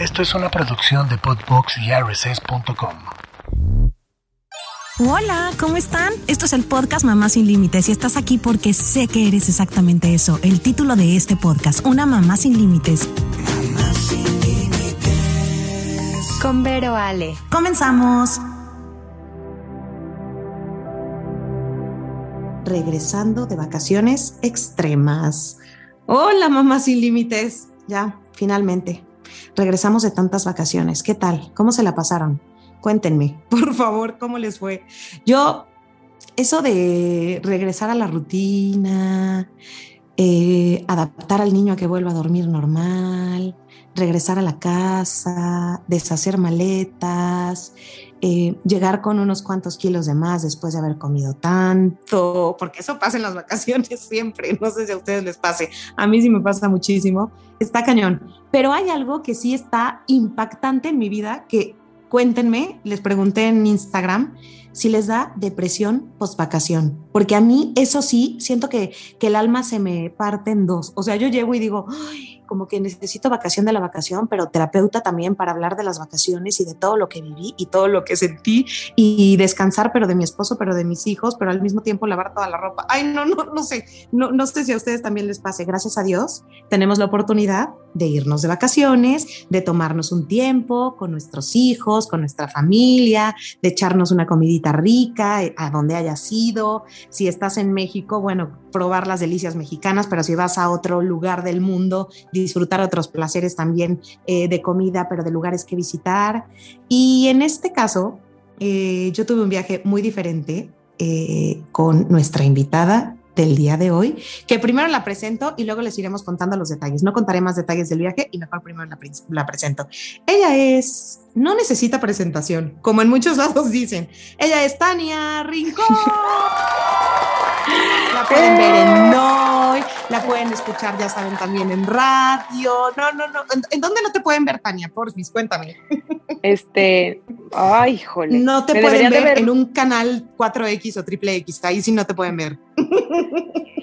Esto es una producción de Podbox y RSS.com. Hola, ¿cómo están? Esto es el podcast Mamá sin Límites y estás aquí porque sé que eres exactamente eso. El título de este podcast, Una Mamá sin Límites. Mamá sin Límites. Con Vero Ale. Comenzamos. Regresando de vacaciones extremas. Hola, Mamá sin Límites. Ya, finalmente. Regresamos de tantas vacaciones. ¿Qué tal? ¿Cómo se la pasaron? Cuéntenme, por favor, ¿cómo les fue? Yo, eso de regresar a la rutina, eh, adaptar al niño a que vuelva a dormir normal, regresar a la casa, deshacer maletas, eh, llegar con unos cuantos kilos de más después de haber comido tanto, porque eso pasa en las vacaciones siempre, no sé si a ustedes les pase, a mí sí me pasa muchísimo, está cañón, pero hay algo que sí está impactante en mi vida, que cuéntenme, les pregunté en Instagram si les da depresión post vacación, porque a mí eso sí, siento que, que el alma se me parte en dos, o sea, yo llego y digo, como que necesito vacación de la vacación, pero terapeuta también para hablar de las vacaciones y de todo lo que viví y todo lo que sentí y descansar, pero de mi esposo, pero de mis hijos, pero al mismo tiempo lavar toda la ropa. Ay, no, no, no sé, no, no sé si a ustedes también les pase. Gracias a Dios tenemos la oportunidad de irnos de vacaciones, de tomarnos un tiempo con nuestros hijos, con nuestra familia, de echarnos una comidita rica eh, a donde haya sido. Si estás en México, bueno, probar las delicias mexicanas, pero si vas a otro lugar del mundo, disfrutar otros placeres también eh, de comida, pero de lugares que visitar. Y en este caso, eh, yo tuve un viaje muy diferente eh, con nuestra invitada del día de hoy, que primero la presento y luego les iremos contando los detalles. No contaré más detalles del viaje y mejor primero la, la presento. Ella es, no necesita presentación, como en muchos lados dicen. Ella es Tania Rincón. La pueden ver en Noy, la pueden escuchar, ya saben, también en radio. No, no, no. ¿En, dónde no te pueden ver, Tania? Porfis, cuéntame. Este, ay, jole. No te pueden ver, en un canal 4X o triple X, ahí sí no te pueden ver.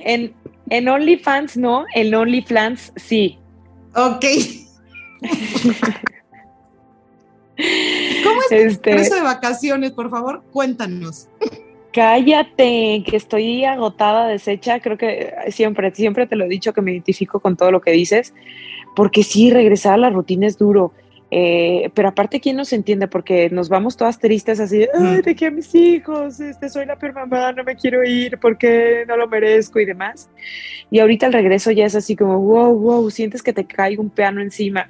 En, en OnlyFans no, en OnlyFans sí. Ok. ¿Cómo es este, de vacaciones? Por favor, cuéntanos. Cállate, que estoy agotada, deshecha. Creo que siempre, siempre te lo he dicho que me identifico con todo lo que dices, porque sí, regresar a la rutina es duro. Eh, pero aparte, ¿quién nos entiende? Porque nos vamos todas tristes así, ay, dejé a mis hijos, este, soy la peor mamá, no me quiero ir porque no lo merezco y demás. Y ahorita el regreso ya es así como, wow, wow, sientes que te cae un piano encima.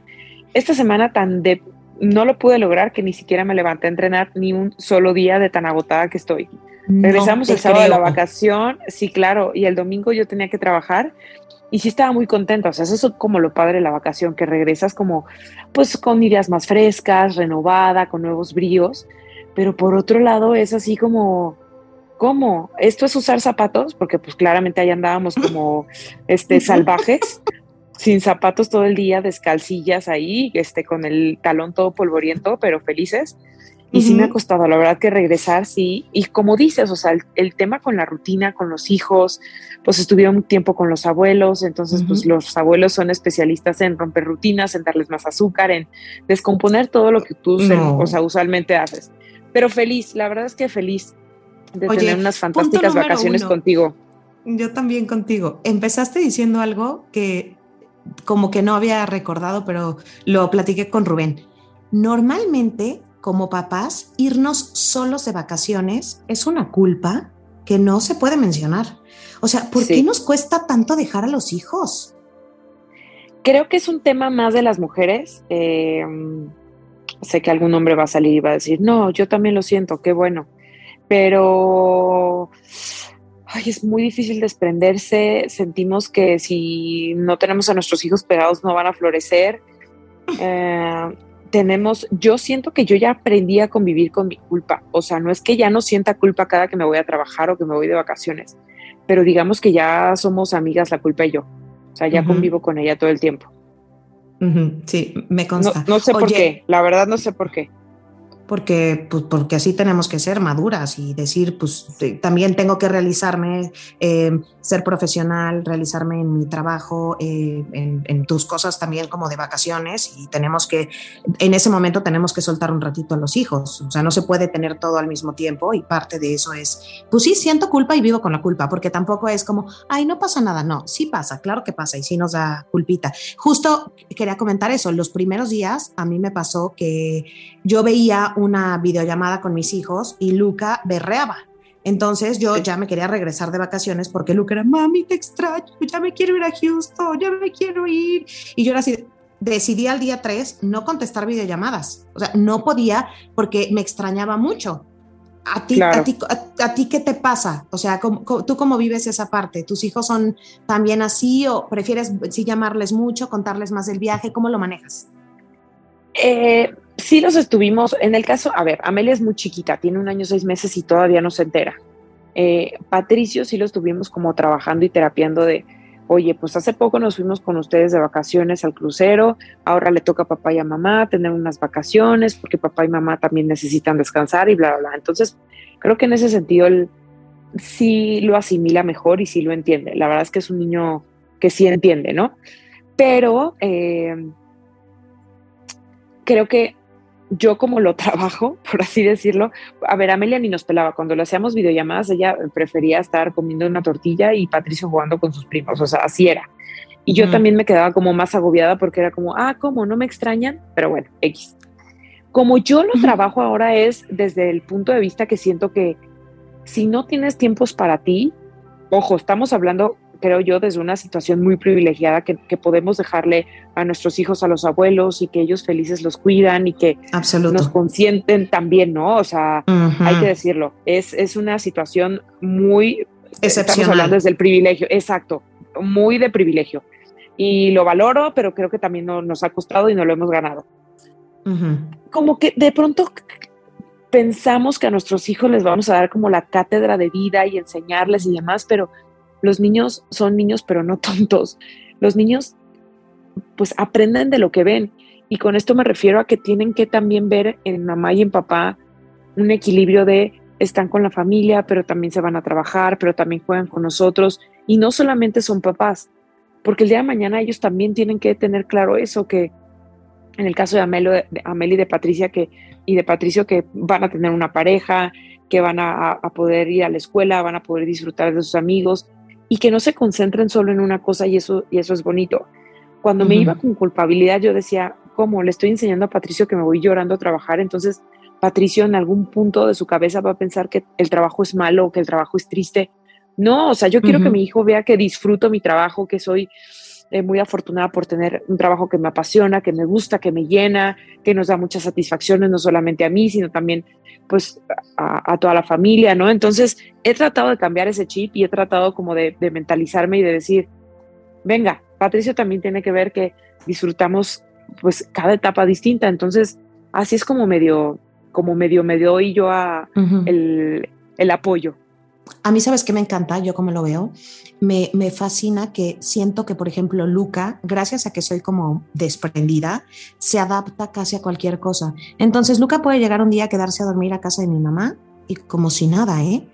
Esta semana tan de, no lo pude lograr que ni siquiera me levanté a entrenar ni un solo día de tan agotada que estoy. Regresamos el sábado de la vacación, sí, claro, y el domingo yo tenía que trabajar y sí estaba muy contenta, o sea, eso es como lo padre de la vacación, que regresas como, pues con ideas más frescas, renovada, con nuevos bríos, pero por otro lado es así como, ¿cómo? ¿Esto es usar zapatos? Porque pues claramente ahí andábamos como, este, salvajes, sin zapatos todo el día, descalcillas ahí, este, con el talón todo polvoriento, pero felices. Y sí me ha costado, la verdad que regresar, sí. Y como dices, o sea, el, tema con la rutina, con los hijos, pues estuvieron un tiempo con los abuelos, entonces pues los abuelos son especialistas en romper rutinas, en darles más azúcar, en descomponer todo lo que tú, o sea, usualmente haces. Pero feliz, la verdad es que feliz de tener unas fantásticas vacaciones contigo. Yo también contigo. Empezaste diciendo algo que como que no había recordado, pero lo platiqué con Rubén. Normalmente como papás, irnos solos de vacaciones es una culpa que no se puede mencionar. O sea, ¿por qué nos cuesta tanto dejar a los hijos? Creo que es un tema más de las mujeres. Em, sé que algún hombre va a salir y va a decir, no, yo también lo siento, qué bueno. Pero ay, es muy difícil desprenderse. Sentimos que si no tenemos a nuestros hijos pegados no van a florecer. Eh, tenemos, yo siento que yo ya aprendí a convivir con mi culpa. O sea, no es que ya no sienta culpa cada que me voy a trabajar o que me voy de vacaciones, pero digamos que ya somos amigas la culpa y yo. O sea, ya convivo con ella todo el tiempo. Sí, me consta. No, sé por qué, la verdad no sé por qué. Porque, pues, porque así tenemos que ser maduras y decir, pues también tengo que realizarme, eh, ser profesional, realizarme en mi trabajo, eh, en, tus cosas también como de vacaciones y tenemos que, en ese momento tenemos que soltar un ratito a los hijos, o sea, no se puede tener todo al mismo tiempo y parte de eso es, pues sí, siento culpa y vivo con la culpa, porque tampoco es como, ay, no pasa nada, no, sí pasa, claro que pasa y sí nos da culpita. Justo quería comentar eso, los primeros días a mí me pasó que yo veía una videollamada con mis hijos y Luca berreaba. Entonces yo ya me quería regresar de vacaciones porque Luca era, mami, te extraño, ya me quiero ir a Houston, ya me quiero ir. Y yo era así, decidí al día 3 no contestar videollamadas. O sea, no podía porque me extrañaba mucho. ¿A ti, a, ti, a, ti qué te pasa? O sea, ¿tú cómo vives esa parte? ¿Tus hijos son también así o prefieres sí llamarles mucho, contarles más del viaje? ¿Cómo lo manejas? Eh, sí los estuvimos, en el caso, a ver, Amelia es muy chiquita, tiene un año, seis meses y todavía no se entera. Eh, Patricio sí lo estuvimos como trabajando y terapiando de, oye, pues hace poco nos fuimos con ustedes de vacaciones al crucero, ahora le toca a papá y a mamá tener unas vacaciones porque papá y mamá también necesitan descansar y bla, bla, bla. Entonces, creo que en ese sentido él sí lo asimila mejor y sí lo entiende. La verdad es que es un niño que sí entiende, ¿no? Pero eh, creo que yo como lo trabajo, por así decirlo, a ver, Amelia ni nos pelaba. Cuando le hacíamos videollamadas, ella prefería estar comiendo una tortilla y Patricio jugando con sus primos, o sea, así era. Y yo también me quedaba como más agobiada porque era como, ah, ¿cómo? ¿No me extrañan? Pero bueno, X. Como yo lo trabajo ahora es desde el punto de vista que siento que si no tienes tiempos para ti, ojo, estamos hablando creo yo, desde una situación muy privilegiada que, podemos dejarle a nuestros hijos a los abuelos y que ellos felices los cuidan y que nos consienten también, ¿no? O sea, hay que decirlo, es, es una situación muy... Excepcional. Estamos hablando desde el privilegio, exacto, muy de privilegio. Y lo valoro, pero creo que también nos ha costado y no lo hemos ganado. Como que de pronto pensamos que a nuestros hijos les vamos a dar como la cátedra de vida y enseñarles y demás, pero los niños son niños, pero no tontos. Los niños pues aprenden de lo que ven. Y con esto me refiero a que tienen que también ver en mamá y en papá un equilibrio de están con la familia, pero también se van a trabajar, pero también juegan con nosotros. Y no solamente son papás, porque el día de mañana ellos también tienen que tener claro eso, que en el caso de Amelo, de Ameli y de Patricia que, y de Patricio, que van a tener una pareja, que van a, poder ir a la escuela, van a poder disfrutar de sus amigos, y que no se concentren solo en una cosa y eso, y eso es bonito. Cuando me iba con culpabilidad, yo decía, ¿cómo? Le estoy enseñando a Patricio que me voy llorando a trabajar, entonces Patricio en algún punto de su cabeza va a pensar que el trabajo es malo, que el trabajo es triste. No, o sea, yo quiero que mi hijo vea que disfruto mi trabajo, que soy eh, muy afortunada por tener un trabajo que me apasiona, que me gusta, que me llena, que nos da muchas satisfacciones, no solamente a mí, sino también pues a, toda la familia, ¿no? Entonces he tratado de cambiar ese chip y he tratado como de, mentalizarme y de decir, venga, Patricio también tiene que ver que disfrutamos pues cada etapa distinta, entonces así es como medio, como medio me doy yo a el, el apoyo. A mí, ¿sabes qué me encanta? Yo como lo veo, me, me, fascina que siento que, por ejemplo, Luca, gracias a que soy como desprendida, se adapta casi a cualquier cosa. Entonces, Luca puede llegar un día a quedarse a dormir a casa de mi mamá y como si nada, ¿eh?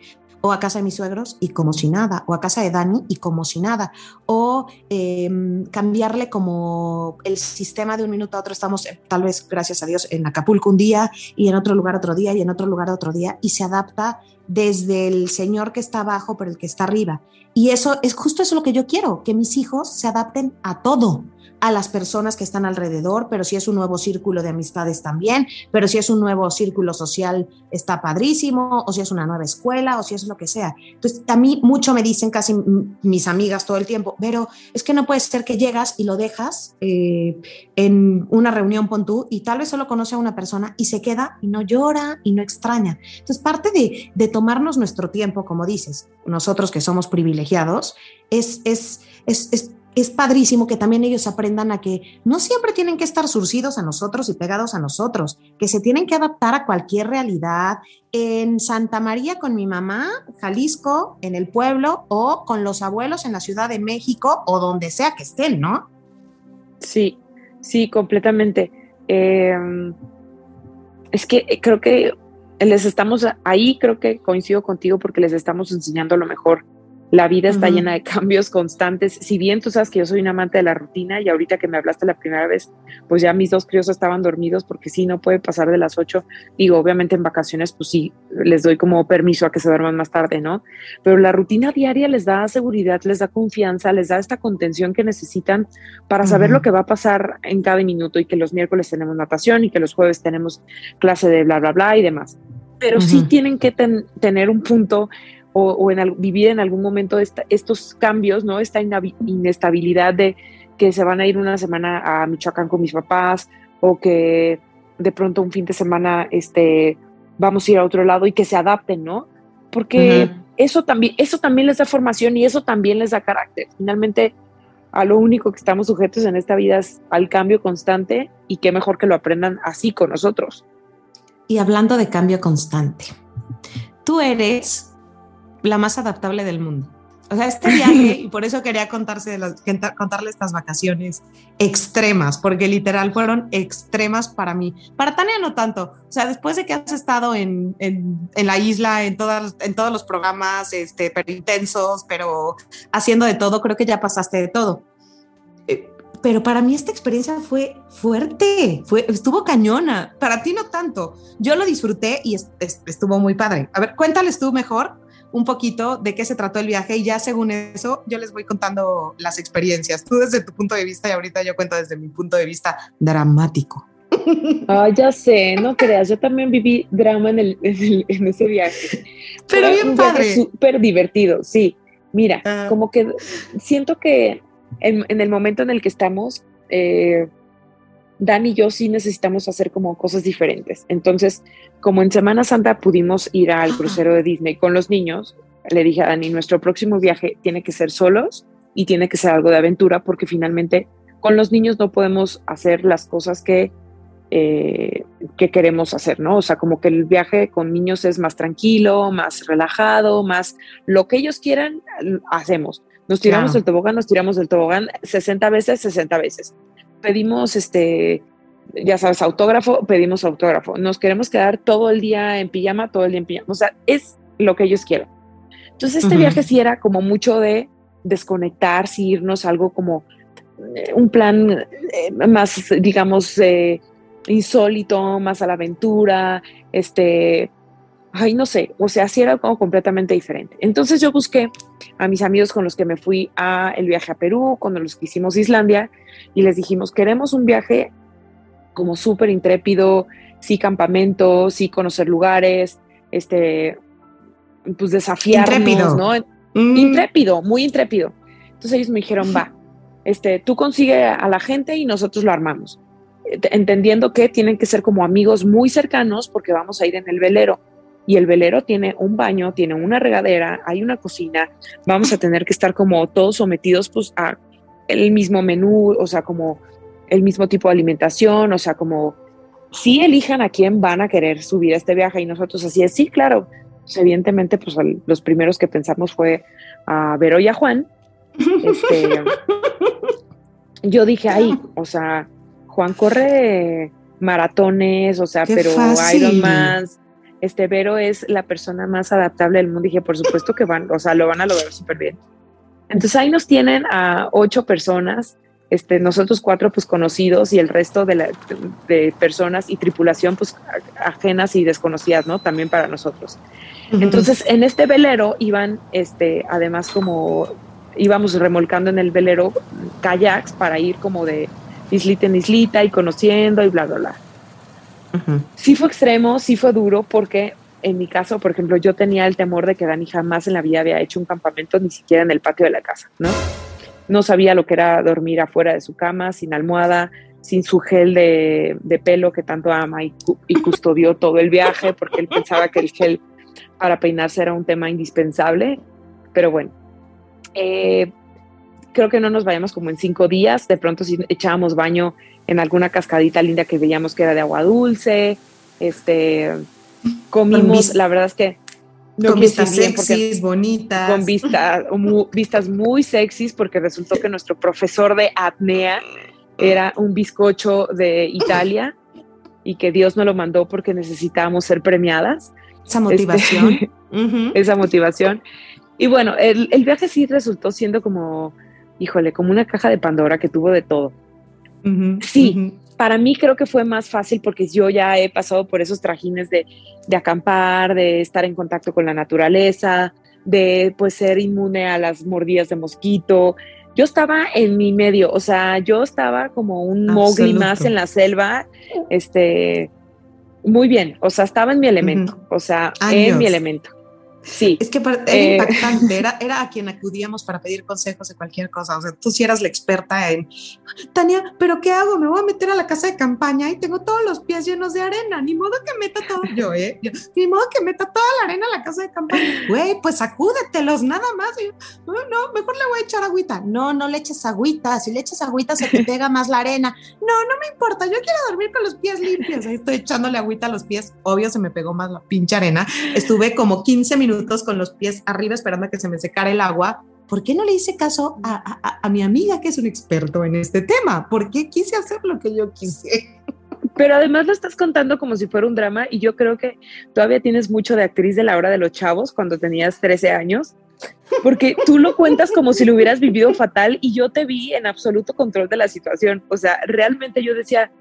O a casa de mis suegros y como si nada, o a casa de Dani y como si nada, o em, cambiarle como el sistema de un minuto a otro, estamos eh, tal vez, gracias a Dios, en Acapulco un día y en otro lugar otro día y en otro lugar otro día, y se adapta desde el señor que está abajo pero el que está arriba. Y eso es justo eso lo que yo quiero, que mis hijos se adapten a todo a las personas que están alrededor, pero si es un nuevo círculo de amistades también, pero si es un nuevo círculo social está padrísimo, o si es una nueva escuela, o si es lo que sea. Entonces, a mí mucho me dicen casi mis amigas todo el tiempo, pero es que no puede ser que llegas y lo dejas eh, en una reunión pon tú y tal vez solo conoce a una persona y se queda y no llora y no extraña. Entonces, parte de, de tomarnos nuestro tiempo, como dices, nosotros que somos privilegiados, es, es, es es padrísimo que también ellos aprendan a que no siempre tienen que estar surcidos a nosotros y pegados a nosotros, que se tienen que adaptar a cualquier realidad. En Santa María con mi mamá, Jalisco, en el pueblo, o con los abuelos en la Ciudad de México, o donde sea que estén, ¿no? Sí, sí, completamente. Em, es que creo que les estamos ahí, creo que coincido contigo porque les estamos enseñando lo mejor la vida está llena de cambios constantes. Si bien tú sabes que yo soy un amante de la rutina y ahorita que me hablaste la primera vez, pues ya mis dos críos estaban dormidos porque sí, no puede pasar de las ocho. Digo, obviamente en vacaciones, pues sí, les doy como permiso a que se duerman más tarde, ¿no? Pero la rutina diaria les da seguridad, les da confianza, les da esta contención que necesitan para saber lo que va a pasar en cada minuto y que los miércoles tenemos natación y que los jueves tenemos clase de bla, bla, bla y demás. Pero sí tienen que tener un punto o, en, vivir en algún momento estos cambios, ¿no? Esta inestabilidad de que se van a ir una semana a Michoacán con mis papás o que de pronto un fin de semana este, vamos a ir a otro lado y que se adapten, ¿no? Porque eso, también, eso también les da formación y eso también les da carácter. Finalmente, a lo único que estamos sujetos en esta vida es al cambio constante y qué mejor que lo aprendan así con nosotros. Y hablando de cambio constante, tú eres la más adaptable del mundo. O sea, este viaje, y por eso quería contarse contarle estas vacaciones extremas, porque literal fueron extremas para mí. Para Tania no tanto. O sea, después de que has estado en, en, la isla, en, todas, en todos los programas, este, pero intensos, pero haciendo de todo, creo que ya pasaste de todo. Eh, pero para mí esta experiencia fue fuerte, fue, estuvo cañona. Para ti no tanto. Yo lo disfruté y estuvo muy padre. A ver, cuéntales tú mejor un poquito de qué se trató el viaje y ya según eso yo les voy contando las experiencias. Tú desde tu punto de vista y ahorita yo cuento desde mi punto de vista dramático. Ah, ya sé, no creas, yo también viví drama en, el, en, ese viaje. Pero bien padre. Súper divertido, sí. Mira, ah. como que siento que en, el momento en el que estamos, eh, Dan y yo sí necesitamos hacer como cosas diferentes. Entonces, como en Semana Santa pudimos ir al crucero de Disney con los niños, le dije a Dani, nuestro próximo viaje tiene que ser solos y tiene que ser algo de aventura porque finalmente con los niños no podemos hacer las cosas que, eh, que queremos hacer, ¿no? O sea, como que el viaje con niños es más tranquilo, más relajado, más lo que ellos quieran, hacemos. Nos tiramos del tobogán, nos tiramos del tobogán 60 veces, 60 veces pedimos este, ya sabes, autógrafo, pedimos autógrafo. Nos queremos quedar todo el día en pijama, todo el día en pijama. O sea, es lo que ellos quieren. Entonces, este viaje sí era como mucho de desconectar, sí irnos algo como eh, un plan eh, más, digamos, eh, insólito, más a la aventura, este, ay, no sé, o sea, sí era como completamente diferente. Entonces yo busqué a mis amigos con los que me fui a el viaje a Perú, con los que hicimos Islandia, y les dijimos, queremos un viaje como súper intrépido, sí campamento, sí conocer lugares, este, pues desafiarnos, intrépido. ¿no? Mm. Intrépido, muy intrépido. Entonces ellos me dijeron, va, este, tú consigue a la gente y nosotros lo armamos. Entendiendo que tienen que ser como amigos muy cercanos porque vamos a ir en el velero y el velero tiene un baño, tiene una regadera, hay una cocina, vamos a tener que estar como todos sometidos pues a el mismo menú, o sea, como el mismo tipo de alimentación, o sea, como si elijan a quién van a querer subir a este viaje y nosotros así es, sí, claro, pues, evidentemente pues los primeros que pensamos fue a Vero y a Juan. Este, yo dije ahí, o sea, Juan corre maratones, o sea, pero Ironman, este Vero es la persona más adaptable del mundo. Dije, por supuesto que van, o sea, lo van a lograr súper bien. Entonces ahí nos tienen a ocho personas, este, nosotros cuatro pues conocidos y el resto de, la, de personas y tripulación pues ajenas y desconocidas, ¿no? También para nosotros. Entonces en este velero iban, este, además como íbamos remolcando en el velero kayaks para ir como de islita en islita y conociendo y bla, bla, bla. Sí fue extremo, sí fue duro, porque en mi caso, por ejemplo, yo tenía el temor de que Dani jamás en la vida había hecho un campamento, ni siquiera en el patio de la casa, ¿no? No sabía lo que era dormir afuera de su cama, sin almohada, sin su gel de, pelo que tanto ama y, custodió todo el viaje, porque él pensaba que el gel para peinarse era un tema indispensable. Pero bueno, eh, creo que no nos vayamos como en cinco días, de pronto si echábamos baño en alguna cascadita linda que veíamos que era de agua dulce, este, comimos, la verdad es que con vistas sexys, bonitas. Con vistas muy sexys, porque resultó que nuestro profesor de apnea era un bizcocho de Italia. y que Dios no lo mandó porque necesitábamos ser premiadas. Esa motivación. Este, esa motivación. Y bueno, el, el, viaje sí resultó siendo como, híjole, como una caja de Pandora que tuvo de todo. Sí, para mí creo que fue más fácil porque yo ya he pasado por esos trajines de, de acampar, de estar en contacto con la naturaleza, de pues ser inmune a las mordidas de mosquito. Yo estaba en mi medio, o sea, yo estaba como un mogri más en la selva, este, muy bien, o sea, estaba en mi elemento, o sea, en mi elemento. Sí. Es que era eh, impactante, era, era a quien acudíamos para pedir consejos de cualquier cosa. O sea, tú sí eras la experta en, Tania, ¿pero qué hago? Me voy a meter a la casa de campaña y tengo todos los pies llenos de arena. Ni modo que meta todo yo, ¿eh? ni modo que meta toda la arena a la casa de campaña. Güey, pues sacúdetelos, nada más. no, no, mejor le voy a echar agüita. No, no le eches agüita. Si le echas agüita se te pega más la arena. No, no me importa. Yo quiero dormir con los pies limpios. Ahí estoy echándole agüita a los pies. Obvio, se me pegó más la pinche arena. Estuve como 15 minutos con los pies arriba esperando a que se me secara el agua. ¿Por qué no le hice caso a, a, mi amiga que es un experto en este tema? ¿Por qué quise hacer lo que yo quise? Pero además lo estás contando como si fuera un drama y yo creo que todavía tienes mucho de actriz de la hora de los chavos cuando tenías 13 años, porque tú lo cuentas como si lo hubieras vivido fatal y yo te vi en absoluto control de la situación. O sea, realmente yo decía,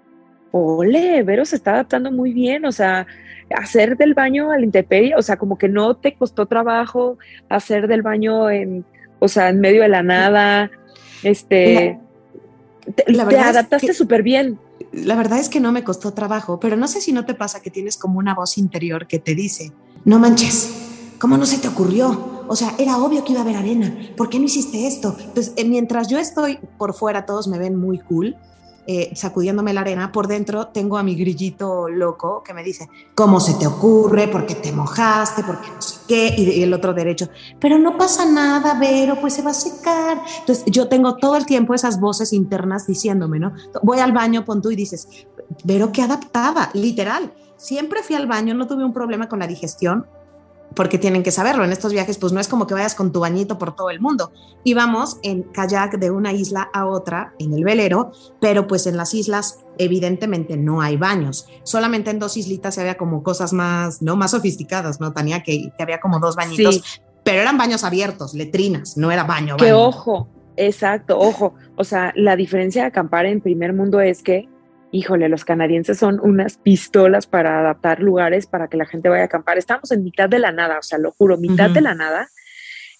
ole, Vero se está adaptando muy bien, o sea, hacer del baño al intemperie, o sea, como que no te costó trabajo hacer del baño en, o sea, en medio de la nada, este, la, te, adaptaste súper bien. La verdad es que no me costó trabajo, pero no sé si no te pasa que tienes como una voz interior que te dice, no manches, ¿cómo no se te ocurrió? O sea, era obvio que iba a haber arena, ¿por qué no hiciste esto? Entonces, eh, mientras yo estoy por fuera, todos me ven muy cool, eh, sacudiéndome la arena, por dentro tengo a mi grillito loco que me dice, ¿cómo se te ocurre? ¿Por qué te mojaste? ¿Por qué no sé qué? Y, el otro derecho, pero no pasa nada, Vero, pues se va a secar. Entonces yo tengo todo el tiempo esas voces internas diciéndome, ¿no? Voy al baño, pon tú y dices, Vero, qué adaptada, literal. Siempre fui al baño, no tuve un problema con la digestión, porque tienen que saberlo. En estos viajes, pues no es como que vayas con tu bañito por todo el mundo. Íbamos en kayak de una isla a otra en el velero, pero pues en las islas evidentemente no hay baños. Solamente en dos islitas había como cosas más, no más sofisticadas, ¿no? Tenía que, había como dos bañitos, pero eran baños abiertos, letrinas, no era baño. Que ojo, exacto, ojo. O sea, la diferencia de acampar en primer mundo es que híjole, los canadienses son unas pistolas para adaptar lugares para que la gente vaya a acampar. Estamos en mitad de la nada, o sea, lo juro, mitad de la nada.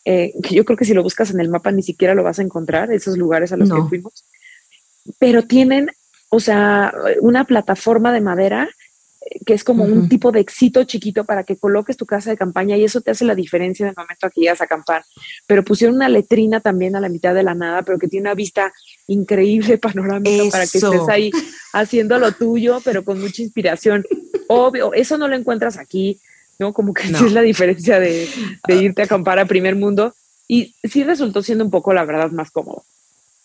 Eh, que yo creo que si lo buscas en el mapa ni siquiera lo vas a encontrar, esos lugares a los que fuimos. Pero tienen, o sea, una plataforma de madera que es como un tipo de éxito chiquito para que coloques tu casa de campaña y eso te hace la diferencia en el momento que llegas a acampar. Pero pusieron una letrina también a la mitad de la nada, pero que tiene una vista increíble, panorámica, para que estés ahí haciendo lo tuyo, pero con mucha inspiración. Obvio, eso no lo encuentras aquí, ¿no? Como que es la diferencia de, de irte a acampar a primer mundo. Y sí resultó siendo un poco, la verdad, más cómodo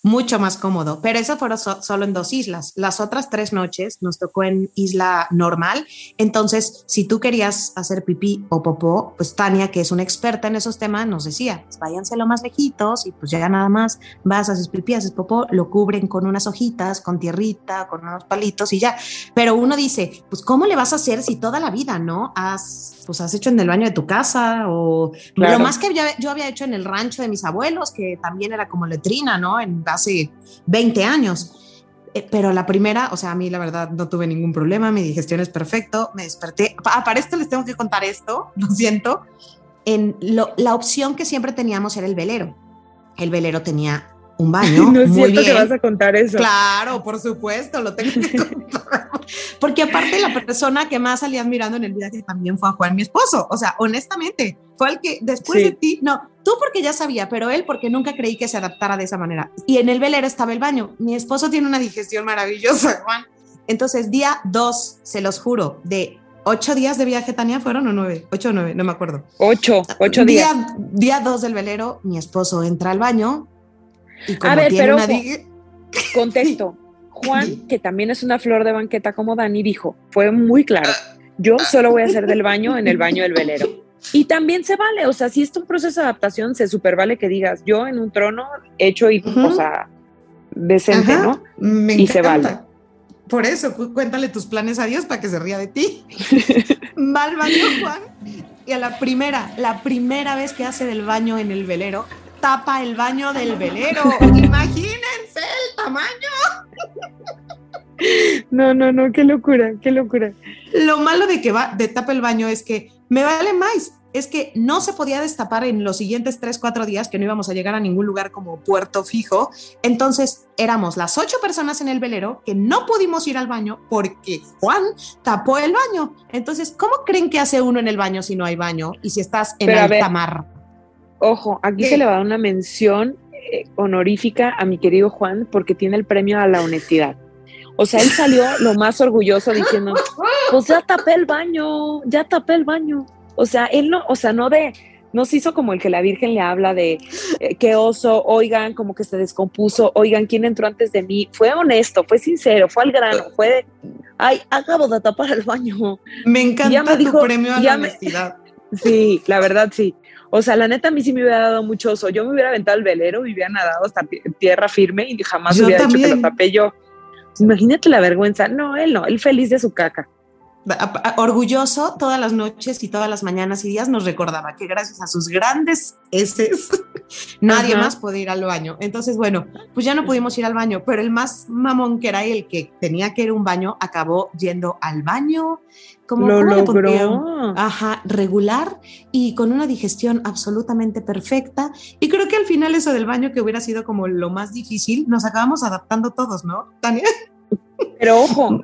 mucho más cómodo. Pero eso fueron solo en dos islas. Las otras tres noches nos tocó en isla normal. Entonces, si tú querías hacer pipí o popó, pues Tania, que es una experta en esos temas, nos decía, pues váyanse lo más lejitos y pues ya nada más vas, haces pipí, haces popó, lo cubren con unas hojitas, con tierrita, con unos palitos y ya. Pero uno dice, pues ¿cómo le vas a hacer si toda la vida, no? Has pues has hecho en el baño de tu casa o lo más que yo había hecho en el rancho de mis abuelos, que también era como letrina, ¿no? En hace 20 años. Eh, pero la primera, o sea, a mí la verdad no tuve ningún problema, mi digestión es perfecto, me desperté. Ah, para esto les tengo que contar esto, lo siento. En la opción que siempre teníamos era el velero. El velero tenía un baño. No es cierto que vas a contar eso. Claro, por supuesto, lo tengo que contar. Porque aparte la persona que más salías mirando en el viaje también fue a Juan, mi esposo. O sea, honestamente, fue el que después de ti, no, tú porque ya sabía, pero él porque nunca creí que se adaptara de esa manera. Y en el velero estaba el baño. Mi esposo tiene una digestión maravillosa, Juan. Entonces, día dos, se los juro, de ocho días de viaje, Tania, ¿fueron o nueve? Ocho o nueve, no me acuerdo. Ocho, ocho días. Día dos del velero, mi esposo entra al baño, a ver, pero contexto. Juan, que también es una flor de banqueta como Dani, dijo, fue muy claro, yo solo voy a hacer del baño en el baño del velero. Y también se vale, o sea, si es un proceso de adaptación, se super vale que digas, yo en un trono hecho y, o sea, decente, ¿no? Me y se vale. Por eso, cuéntale tus planes a Dios para que se ría de ti. Va al baño Juan y a la primera, la primera vez que hace del baño en el velero, tapa el baño del velero. Imagínense el tamaño. No, no, no, qué locura, qué locura. Lo malo de que va de tapa el baño es que me vale más. Es que no se podía destapar en los siguientes tres, cuatro días, que no íbamos a llegar a ningún lugar como puerto fijo. Entonces éramos las ocho personas en el velero que no pudimos ir al baño porque Juan tapó el baño. Entonces, ¿cómo creen que hace uno en el baño si no hay baño y si estás en alta mar? Ojo, aquí se le va a dar una mención eh, honorífica a mi querido Juan porque tiene el premio a la honestidad. O sea, él salió lo más orgulloso diciendo, pues ya tapé el baño, ya tapé el baño. O sea, él no, o sea, no de, no se hizo como el que la Virgen le habla de eh, qué oso, oigan, como que se descompuso, oigan, ¿quién entró antes de mí? Fue honesto, fue sincero, fue al grano, fue de, ay, acabo de tapar el baño. Me encanta tu premio a la honestidad. sí, la verdad sí. O sea, la neta a mí sí me hubiera dado mucho oso. Yo me hubiera aventado el velero y hubiera nadado hasta tierra firme y jamás hubiera dicho que lo tapé yo. Imagínate la vergüenza. No, él no, él feliz de su caca. Orgulloso todas las noches y todas las mañanas y días nos recordaba que gracias a sus grandes heces nadie más puede ir al baño. Entonces, bueno, pues ya no pudimos ir al baño, pero el más mamón que era el que tenía que ir a un baño acabó yendo al baño. Como, lo logró. Ajá, regular y con una digestión absolutamente perfecta. Y creo que al final eso del baño que hubiera sido como lo más difícil, nos acabamos adaptando todos, ¿no, Tania? Pero ojo,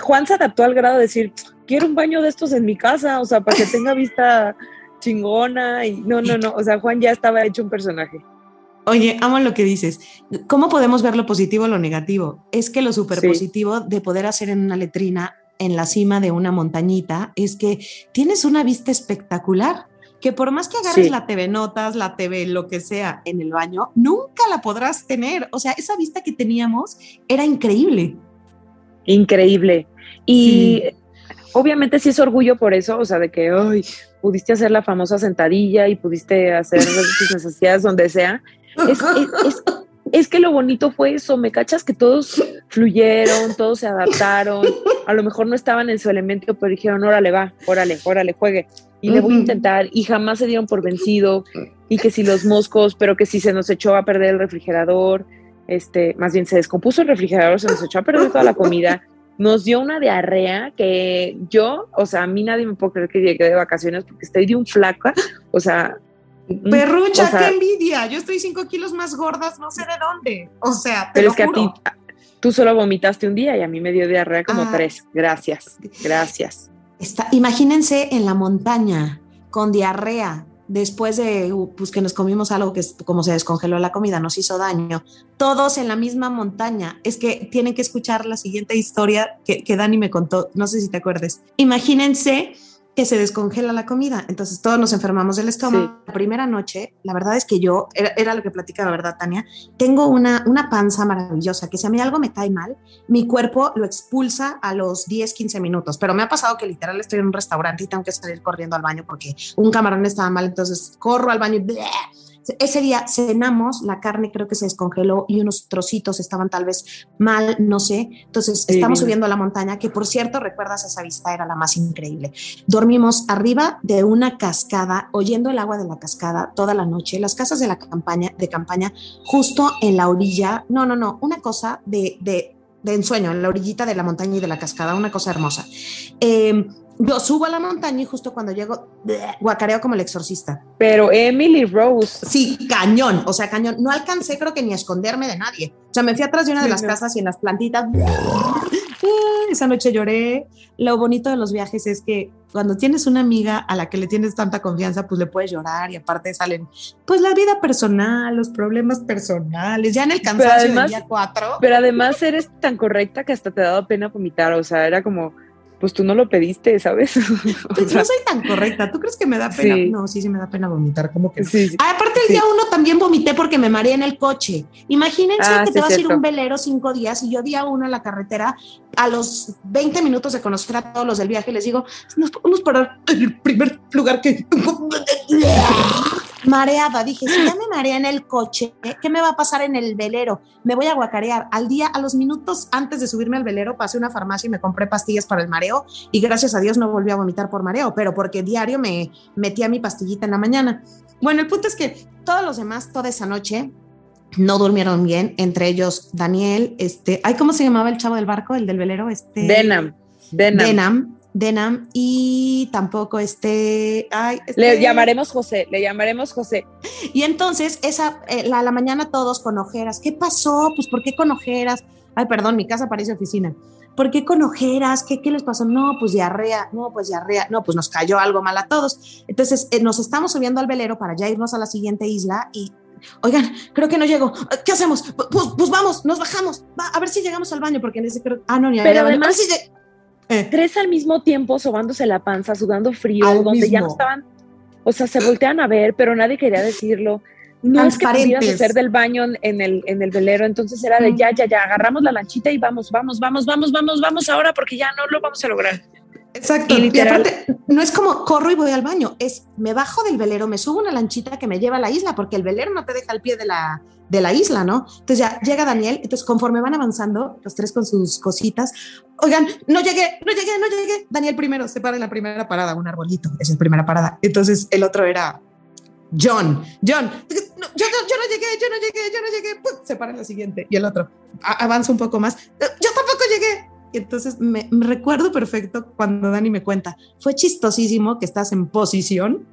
Juan se adaptó al grado de decir, quiero un baño de estos en mi casa, o sea, para que tenga vista chingona y no, no, no, o sea, Juan ya estaba hecho un personaje. Oye, amo lo que dices. ¿Cómo podemos ver lo positivo o lo negativo? Es que lo súper positivo de poder hacer en una letrina en la cima de una montañita es que tienes una vista espectacular que por más que agarres la TV Notas, la TV, lo que sea en el baño, nunca la podrás tener. O sea, esa vista que teníamos era increíble. Increíble. Y obviamente sí es orgullo por eso, o sea, de que hoy pudiste hacer la famosa sentadilla y pudiste hacer tus necesidades donde sea. Es, que lo bonito fue eso, ¿me cachas? Que todos fluyeron, todos se adaptaron, a lo mejor no estaban en su elemento, pero dijeron, órale, va, órale, órale, juegue. Y le voy a intentar, y jamás se dieron por vencido, y que si los moscos, pero que si se nos echó a perder el refrigerador, este, más bien se descompuso el refrigerador, se nos echó a perder toda la comida, nos dio una diarrea que yo, o sea, a mí nadie me puede creer que llegué de vacaciones porque estoy de un flaca, o sea... Mm, Perrucha, qué envidia, yo estoy cinco kilos más gordas, no sé de dónde, o sea, pero es que a ti, tú solo vomitaste un día y a mí me dio diarrea como ah. tres, gracias, gracias. Imagínense en la montaña con diarrea, después de pues, que nos comimos algo que como se descongeló la comida, nos hizo daño, todos en la misma montaña. Es que tienen que escuchar la siguiente historia que, que Dani me contó, no sé si te acuerdes. Imagínense que se descongela la comida. Entonces todos nos enfermamos del estómago. La primera noche, la verdad es que yo, era, lo que platicaba, ¿verdad, Tania? Tengo una, una panza maravillosa, que si a mí algo me cae mal, mi cuerpo lo expulsa a los 10, 15 minutos. Pero me ha pasado que literal estoy en un restaurante y tengo que salir corriendo al baño porque un camarón estaba mal, entonces corro al baño y ese día cenamos, la carne creo que se descongeló y unos trocitos estaban tal vez mal, no sé. Entonces estamos subiendo a la montaña, que por cierto, recuerdas esa vista, era la más increíble. Dormimos arriba de una cascada, oyendo el agua de la cascada toda la noche, las casas de la campaña, de campaña, justo en la orilla. No, no, no, una cosa de, de, de ensueño, en la orillita de la montaña y de la cascada, una cosa hermosa. Eh, yo subo a la montaña y justo cuando llego, guacareo como el exorcista. Pero Emily Rose. Sí, cañón, o sea, cañón. No alcancé, creo que ni a esconderme de nadie. O sea, me fui atrás de una de las casas y en las plantitas. Esa noche lloré. Lo bonito de los viajes es que cuando tienes una amiga a la que le tienes tanta confianza, pues le puedes llorar y aparte salen, pues la vida personal, los problemas personales, ya en el cansancio del día cuatro. Pero además eres tan correcta que hasta te daba pena vomitar, o sea, era como pues tú no lo pediste, ¿sabes? Pues no soy tan correcta. ¿Tú crees que me da pena? No, sí, sí me da pena vomitar. ¿Cómo que? Sí, ah, aparte, el día uno también vomité porque me mareé en el coche. Imagínense ah, que te vas a ir un velero cinco días y yo día uno en la carretera, a los 20 minutos de conocer a todos los del viaje, les digo, nos podemos parar en el primer lugar que. Mareada. Dije, si ya me marea en el coche, ¿qué me va a pasar en el velero? Me voy a guacarear. Al día, a los minutos antes de subirme al velero, pasé a una farmacia y me compré pastillas para el mareo y gracias a Dios no volví a vomitar por mareo, pero porque diario me metía mi pastillita en la mañana. Bueno, el punto es que todos los demás, toda esa noche, no durmieron bien, entre ellos Daniel, este, ay, ¿cómo se llamaba el chavo del barco, el del velero? Este. Denam. Denam y tampoco este, ay, este, Le llamaremos José, le llamaremos José. Y entonces, esa, eh, la, la mañana todos con ojeras. ¿Qué pasó? Pues, ¿por qué con ojeras? Ay, perdón, mi casa parece oficina. ¿Por qué con ojeras? ¿Qué, ¿Qué les pasó? No, pues diarrea, no, pues diarrea, no, pues nos cayó algo mal a todos. Entonces, eh, nos estamos subiendo al velero para ya irnos a la siguiente isla y, oigan, creo que no llego. ¿Qué hacemos? Pues, pues vamos, nos bajamos. Va, a ver si llegamos al baño, porque en ese creo. Ah, no, ni Pero además- A ver si lleg- Eh, Tres al mismo tiempo sobándose la panza, sudando frío, Al donde ya no estaban, o sea, se voltean a ver, pero nadie quería decirlo. No es que pudieras hacer del baño en- el, en el velero, entonces era de Mm. ya, ya, ya, agarramos la lanchita y vamos, vamos, vamos, vamos, vamos, vamos ahora porque ya no lo vamos a lograr. Exacto. Y Y, aparte, no es como corro y voy al baño, es me bajo del velero, me subo una lanchita que me lleva a la isla, porque el velero no te deja al pie de la, de la isla, ¿no? Entonces ya llega Daniel, entonces conforme van avanzando, los tres con sus cositas, oigan, no llegué, no llegué, no llegué. Daniel primero se para en la primera parada, un arbolito, esa es la primera parada. Entonces el otro era John, John, no, yo, no- yo no llegué, yo no llegué, yo no llegué, se para en la siguiente. Y el otro a- avanza un poco más, yo tampoco llegué. Y entonces me, recuerdo perfecto cuando Dani me cuenta, fue chistosísimo que estás en posición,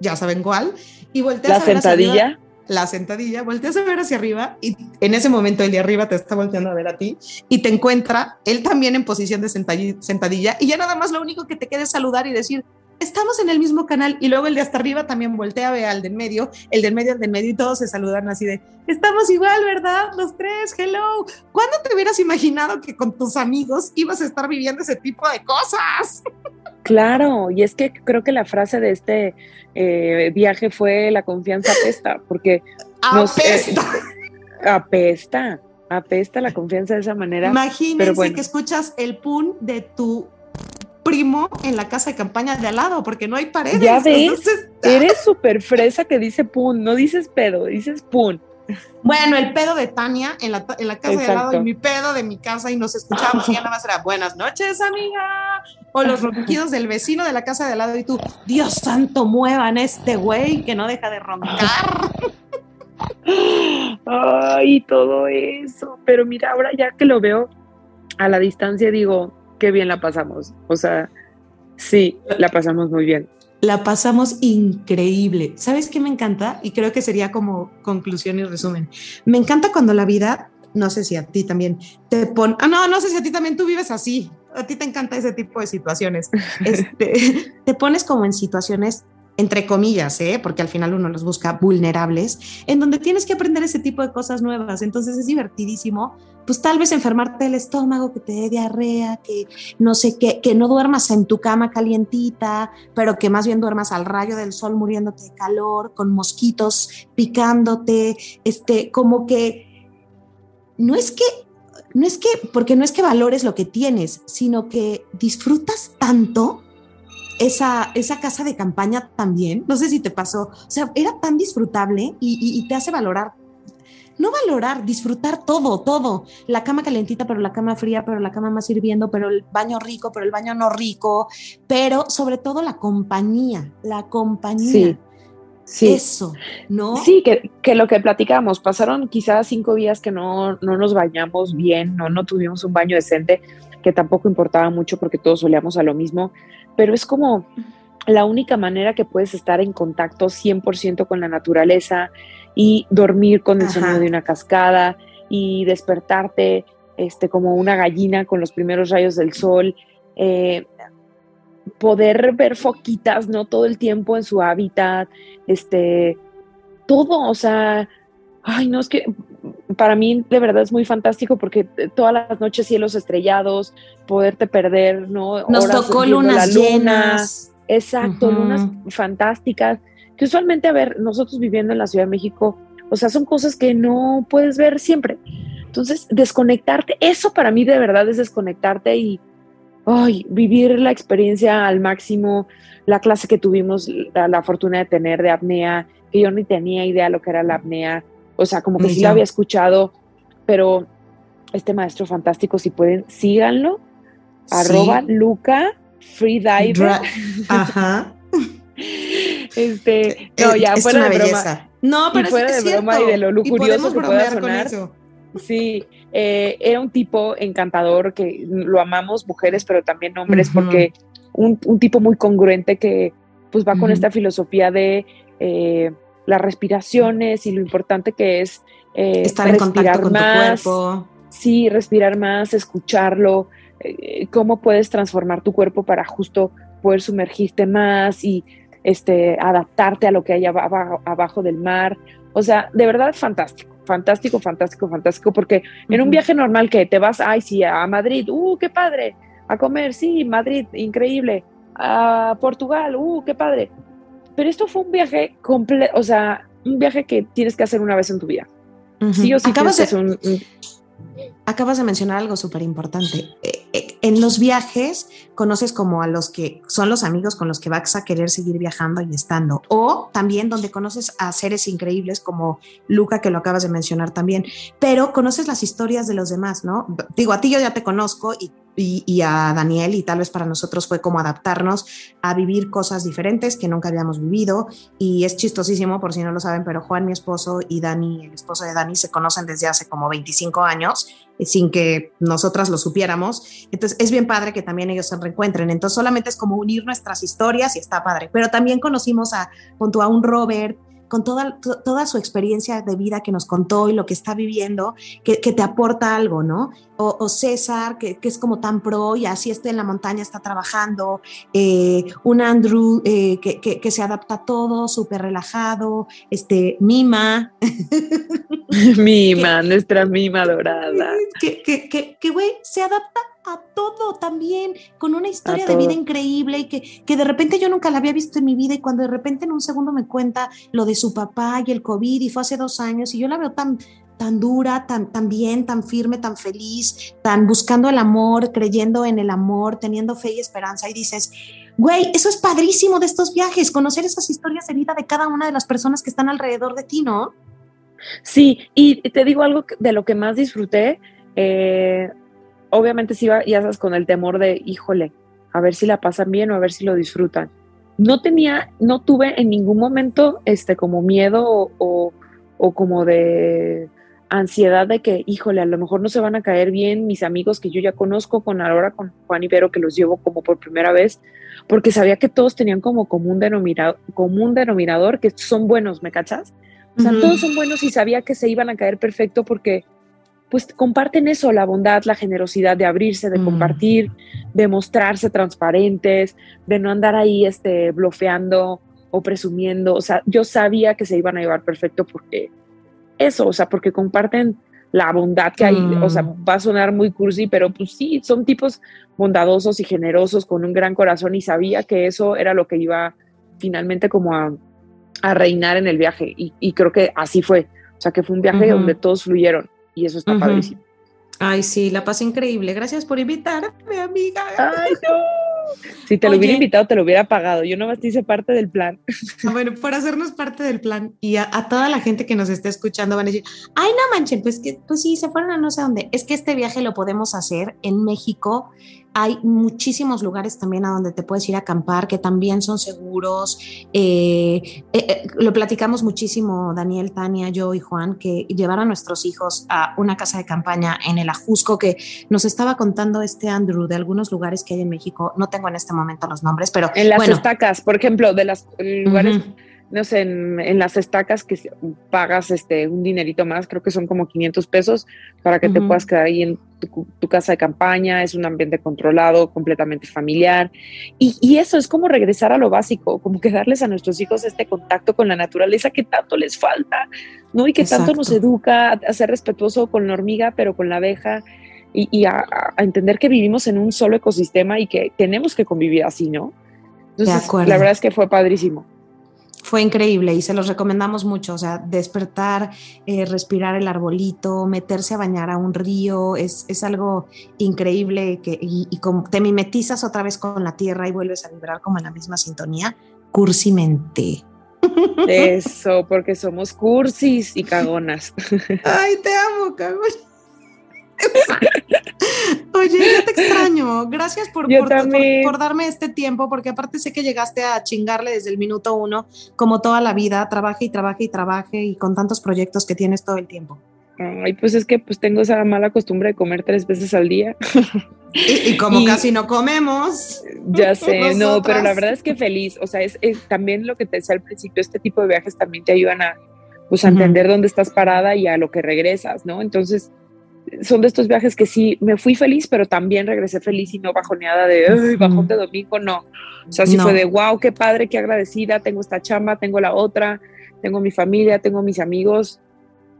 ya saben cuál, y volteas La a ver sentadilla, la sentadilla, volteas a ver hacia arriba y en ese momento el de arriba te está volteando a ver a ti y te encuentra él también en posición de sentadilla, y ya nada más lo único que te queda es saludar y decir, estamos en el mismo canal y luego el de hasta arriba también voltea a ver al del medio, el del medio al del medio y todos se saludan así de, estamos igual, ¿verdad? Los tres, hello. ¿Cuándo te hubieras imaginado que con tus amigos ibas a estar viviendo ese tipo de cosas? claro, y es que creo que la frase de este eh, viaje fue la confianza apesta, porque Nos- Apesta. apesta, apesta la confianza de esa manera. Imagínense bueno. que escuchas el pun de tu primo en la casa de campaña de al lado, porque no hay paredes. Ya ves. Entonces, Eres súper fresa que dice pun, no dices pedo, dices pun. bueno, el pedo de Tania en la, en la casa de al lado y mi pedo de mi casa y nos escuchábamos y ya nada más era buenas noches, amiga. O los ronquidos del vecino de la casa de al lado y tú, Dios santo, muevan este güey que no deja de roncar. Ay, todo eso. Pero mira, ahora ya que lo veo a la distancia, digo, qué bien la pasamos. O sea, sí, la pasamos muy bien. La pasamos increíble. ¿Sabes qué me encanta? Y creo que sería como conclusión y resumen. Me encanta cuando la vida, no sé si a ti también, te pone... Ah, no, no sé si a ti también tú vives así. A ti te encanta ese tipo de situaciones. Este, te pones como en situaciones entre comillas, ¿eh? porque al final uno los busca vulnerables, en donde tienes que aprender ese tipo de cosas nuevas. Entonces es divertidísimo, pues tal vez enfermarte el estómago, que te dé diarrea, que no sé qué, que no duermas en tu cama calientita, pero que más bien duermas al rayo del sol muriéndote de calor, con mosquitos picándote, este, como que no es que, no es que, porque no es que valores lo que tienes, sino que disfrutas tanto esa, esa casa de campaña también, no sé si te pasó, o sea, era tan disfrutable y, y- y te hace valorar, no valorar, disfrutar todo, todo, la cama calentita, pero la cama fría, pero la cama más hirviendo, pero el baño rico, pero el baño no rico, pero sobre todo la compañía, la compañía, Sí, sí. eso, ¿no? Sí, que, que lo que platicamos, pasaron quizás cinco días que no, no nos bañamos bien, no, no tuvimos un baño decente, que tampoco importaba mucho porque todos solíamos a lo mismo, pero es como la única manera que puedes estar en contacto 100% con la naturaleza y dormir con el Ajá. sonido de una cascada y despertarte este, como una gallina con los primeros rayos del sol, eh, poder ver foquitas, ¿no? Todo el tiempo en su hábitat, este, todo, o sea, ay, no, es que para mí de verdad es muy fantástico porque todas las noches cielos estrellados, poderte perder, ¿no? Nos Horas tocó lunas luna. llenas. Exacto, lunas fantásticas, que usualmente, a ver, nosotros viviendo en la Ciudad de México, o sea, son cosas que no puedes ver siempre. Entonces, desconectarte, eso para mí de verdad es desconectarte y ay, vivir la experiencia al máximo, la clase que tuvimos, la, la fortuna de tener de apnea, que yo ni tenía idea lo que era la apnea, o sea, como que sí lo había escuchado, pero este maestro fantástico, si pueden, síganlo, arroba Luca Freediver. Ajá. este, no, ya, fuera de broma. No, pero fuera de broma y de lo lujurioso que pueda sonar. Sí, eh, era un tipo encantador que lo amamos mujeres, pero también hombres, porque un, tipo muy congruente que pues va con esta filosofía de eh, las respiraciones y lo importante que es eh, estar en contacto con más, tu cuerpo. Sí, respirar más, escucharlo, cómo puedes transformar tu cuerpo para justo poder sumergirte más y este, adaptarte a lo que hay abajo, abajo del mar. O sea, de verdad fantástico fantástico, fantástico, fantástico, porque en un viaje normal que te vas, ay, sí, a Madrid, uh, qué padre, a comer, sí, Madrid, increíble, a Portugal, uh, qué padre. Pero esto fue un viaje completo, o sea, un viaje que tienes que hacer una vez en tu vida. Sí o sí, acabas de, un, acabas de mencionar algo súper importante. Eh, en los viajes conoces como a los que son los amigos con los que vas a querer seguir viajando y estando. O también donde conoces a seres increíbles como Luca, que lo acabas de mencionar también. Pero conoces las historias de los demás, ¿no? Digo, a ti yo ya te conozco y y, a Daniel y tal vez para nosotros fue como adaptarnos a vivir cosas diferentes que nunca habíamos vivido y es chistosísimo por si no lo saben, pero Juan, mi esposo y Dani, el esposo de Dani, se conocen desde hace como 25 años eh, sin que nosotras lo supiéramos. Entonces es bien padre que también ellos se reencuentren. Entonces solamente es como unir nuestras historias y está padre. Pero también conocimos a, junto a un Robert, con toda, toda su experiencia de vida que nos contó y lo que está viviendo, que, te aporta algo, ¿no? O, César, que, es como tan pro y así está en la montaña, está trabajando, eh, un Andrew eh, que, se adapta a todo, súper relajado, este, Mima. Mima, nuestra Mima dorada. Que, güey, se adapta a todo también, con una historia de vida increíble y que, que de repente yo nunca la había visto en mi vida y cuando de repente en un segundo me cuenta lo de su papá y el COVID y fue hace dos años y yo la veo tan, tan dura, tan, tan bien, tan firme, tan feliz, tan buscando el amor, creyendo en el amor, teniendo fe y esperanza y dices, güey, eso es padrísimo de estos viajes, conocer esas historias de vida de cada una de las personas que están alrededor de ti, ¿no? Sí, y te digo algo de lo que más disfruté. Eh, obviamente sí ya sabes, con el temor de, híjole, a ver si la pasan bien o a ver si lo disfrutan. No tenía, no tuve en ningún momento este como miedo o, como de ansiedad de que, híjole, a lo mejor no se van a caer bien mis amigos que yo ya conozco con ahora con Juan Ibero, que los llevo como por primera vez, porque sabía que todos tenían como común denominador, común denominador que son buenos, ¿me cachas? O sea, todos son buenos y sabía que se iban a caer perfecto porque pues comparten eso, la bondad, la generosidad de abrirse, de mm. compartir, de mostrarse transparentes, de no andar ahí este, blofeando o presumiendo. O sea, yo sabía que se iban a llevar perfecto porque eso, o sea, porque comparten la bondad que hay, o sea, mm. va a sonar muy cursi, pero pues sí, son tipos bondadosos y generosos con un gran corazón y sabía que eso era lo que iba finalmente como a, reinar en el viaje y, creo que así fue, o sea, que fue un viaje donde todos fluyeron y eso está padrísimo. Ay, sí, la pasé increíble. Gracias por invitarme, amiga. Ay, no. Si te lo hubiera invitado, te lo hubiera pagado. Yo nomás te hice parte del plan. Ah, bueno, por hacernos parte del plan. Y a, toda la gente que nos esté escuchando van a decir, ay, no manchen, pues que, pues sí, se fueron a no sé dónde. Es que este viaje lo podemos hacer en México hay muchísimos lugares también a donde te puedes ir a acampar que también son seguros. Eh, eh, eh, lo platicamos muchísimo, Daniel, Tania, yo y Juan, que llevar a nuestros hijos a una casa de campaña en el Ajusco, que nos estaba contando este Andrew de algunos lugares que hay en México. No tengo en este momento los nombres, pero. En las estacas, por ejemplo, de los lugares no sé, en, las estacas que pagas este un dinerito más, creo que son como 500 pesos para que te puedas quedar ahí en tu, casa de campaña, es un ambiente controlado, completamente familiar. Y, eso es como regresar a lo básico, como que darles a nuestros hijos este contacto con la naturaleza que tanto les falta, ¿no? Y que tanto nos educa a, ser respetuoso con la hormiga, pero con la abeja. Y, a, entender que vivimos en un solo ecosistema y que tenemos que convivir así, ¿no? Entonces, la verdad es que fue padrísimo fue increíble y se los recomendamos mucho, o sea, despertar, eh, respirar el arbolito, meterse a bañar a un río, es, algo increíble que, y, como te mimetizas otra vez con la tierra y vuelves a vibrar como en la misma sintonía, cursimente. Eso, porque somos cursis y cagonas. Ay, te amo, cagón. Oye, yo te extraño. Gracias por, por, darme este tiempo, porque aparte sé que llegaste a chingarle desde el minuto uno, como toda la vida, trabaje y trabaje y trabaje y con tantos proyectos que tienes todo el tiempo. Ay, pues es que pues tengo esa mala costumbre de comer tres veces al día. Y, como casi no comemos. Ya sé, no, pero la verdad es que feliz. O sea, es, también lo que te decía al principio, este tipo de viajes también te ayudan a, pues, a entender dónde estás parada y a lo que regresas, ¿no? Entonces, son de estos viajes que sí, me fui feliz, pero también regresé feliz y no bajoneada de, bajón de domingo, no. O sea, sí fue de, wow, qué padre, qué agradecida, tengo esta chamba, tengo la otra, tengo mi familia, tengo mis amigos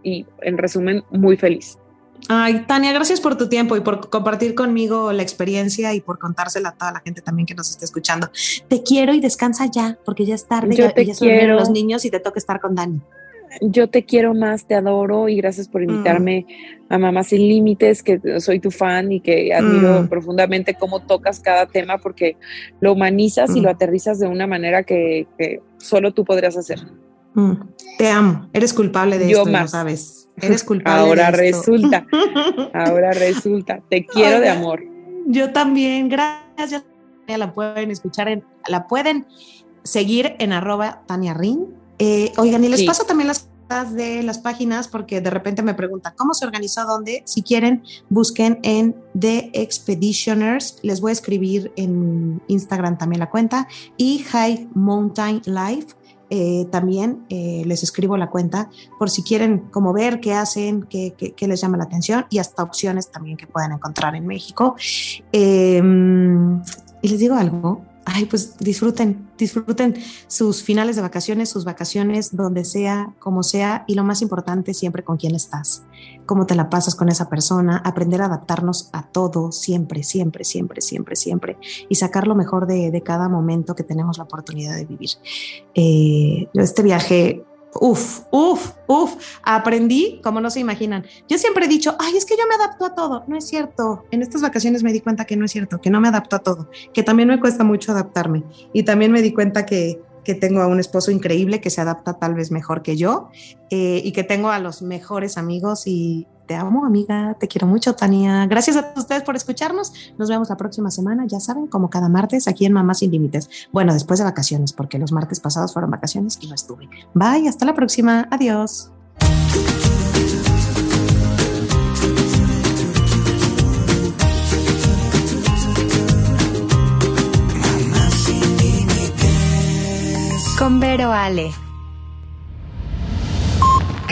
y en resumen, muy feliz. Ay, Tania, gracias por tu tiempo y por compartir conmigo la experiencia y por contársela a toda la gente también que nos esté escuchando. Te quiero y descansa ya, porque ya es tarde, Yo te quiero. los niños y te toca estar con Dani. Yo te quiero más, te adoro y gracias por invitarme a Mamá Sin Límites, que soy tu fan y que admiro mm. profundamente cómo tocas cada tema porque lo humanizas y lo mm. aterrizas de una manera que, solo tú podrías hacer. Mm. Te amo, eres culpable de Yo esto, sabes. Eres culpable. Ahora resulta, ahora resulta. Te quiero de amor. Yo también, gracias. La pueden escuchar, en, la pueden seguir en arroba Tania Rin. Eh, oigan, y les paso también las de las páginas porque de repente me preguntan cómo se organizó dónde. Si quieren, busquen en The Expeditioners. Les voy a escribir en Instagram también la cuenta y High Mountain Life eh, también eh, les escribo la cuenta por si quieren como ver qué hacen, qué, les llama la atención y hasta opciones también que puedan encontrar en México. Em, y les digo algo, ay, pues disfruten, disfruten sus finales de vacaciones, sus vacaciones, donde sea, como sea, y lo más importante, siempre con quién estás, cómo te la pasas con esa persona, aprender a adaptarnos a todo, siempre, siempre, siempre, siempre, siempre, y sacar lo mejor de, cada momento que tenemos la oportunidad de vivir. Eh, este viaje Uf, uf, uf, aprendí como no se imaginan. Yo siempre he dicho, ay, es que yo me adapto a todo. No es cierto. En estas vacaciones me di cuenta que no es cierto, que no me adapto a todo, que también me cuesta mucho adaptarme. Y también me di cuenta que, que tengo a un esposo increíble que se adapta tal vez mejor que yo eh, y que tengo a los mejores amigos y, te amo, amiga. Te quiero mucho, Tania. Gracias a ustedes por escucharnos. Nos vemos la próxima semana, ya saben, como cada martes aquí en Mamá Sin Límites. Bueno, después de vacaciones, porque los martes pasados fueron vacaciones y no estuve. Bye, hasta la próxima. Adiós. Con Vero Ale.